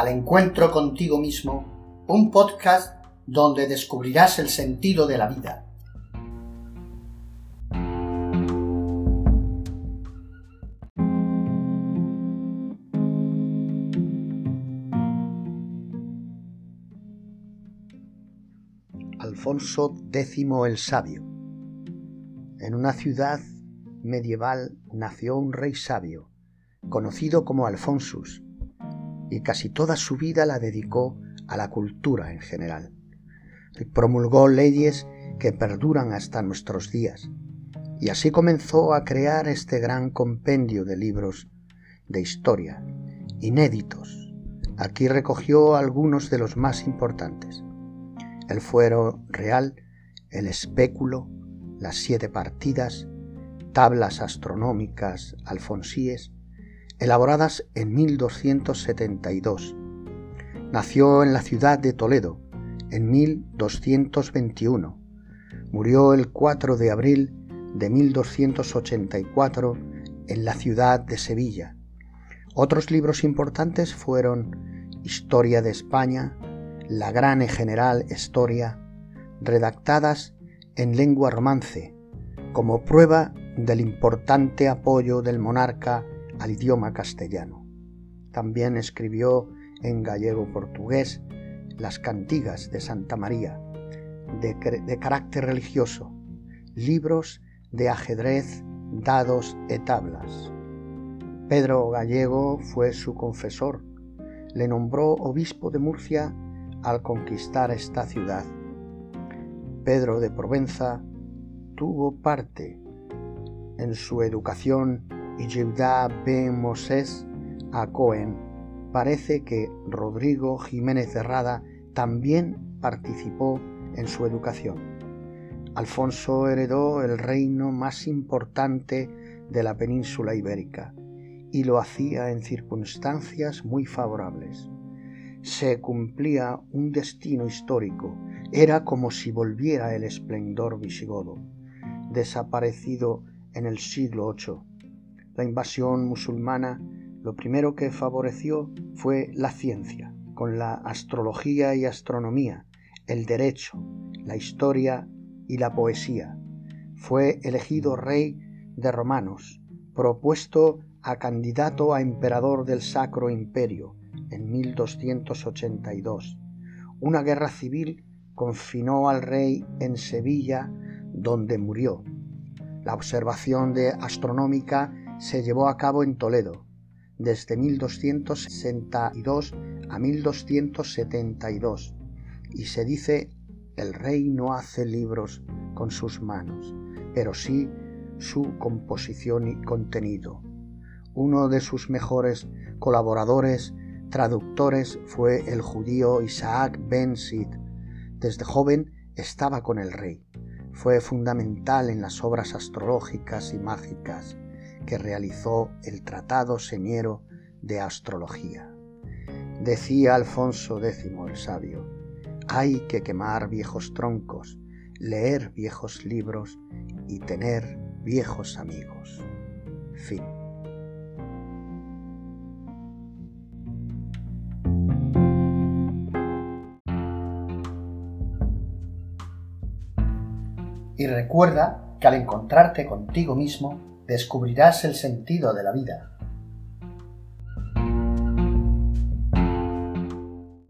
al encuentro contigo mismo, un podcast donde descubrirás el sentido de la vida. Alfonso X el Sabio. En una ciudad medieval nació un rey sabio, conocido como Alfonsus, y casi toda su vida la dedicó a la cultura en general. Promulgó leyes que perduran hasta nuestros días, y así comenzó a crear este gran compendio de libros de historia, inéditos. Aquí recogió algunos de los más importantes. El fuero real, el espéculo, las siete partidas, tablas astronómicas alfonsíes, elaboradas en 1272. Nació en la ciudad de Toledo en 1221. Murió el 4 de abril de 1284 en la ciudad de Sevilla. Otros libros importantes fueron Historia de España, La Gran y General Historia, redactadas en lengua romance, como prueba del importante apoyo del monarca al idioma castellano. También escribió en gallego-portugués las cantigas de Santa María, de, carácter religioso, libros de ajedrez, dados y tablas. Pedro Gallego fue su confesor, le nombró obispo de Murcia al conquistar esta ciudad. Pedro de Provenza tuvo parte en su educación y Yehuda Ben Moses a Cohen, parece que Rodrigo Jiménez Cerrada también participó en su educación. Alfonso heredó el reino más importante de la península ibérica y lo hacía en circunstancias muy favorables. Se cumplía un destino histórico, era como si volviera el esplendor visigodo, desaparecido en el siglo VIII. La invasión musulmana lo primero que favoreció fue la ciencia, con la astrología y astronomía, el derecho, la historia y la poesía. Fue elegido rey de romanos, propuesto a candidato a emperador del Sacro Imperio en 1282. Una guerra civil confinó al rey en Sevilla, donde murió. La observación de astronómica se llevó a cabo en Toledo desde 1262 a 1272 y se dice el rey no hace libros con sus manos, pero sí su composición y contenido. Uno de sus mejores colaboradores traductores fue el judío Isaac Ben Sid. Desde joven estaba con el rey fue fundamental en las obras astrológicas y mágicas que realizó el Tratado Señero de Astrología. Decía Alfonso X el Sabio, hay que quemar viejos troncos, leer viejos libros y tener viejos amigos. Fin. Y recuerda que al encontrarte contigo mismo descubrirás el sentido de la vida.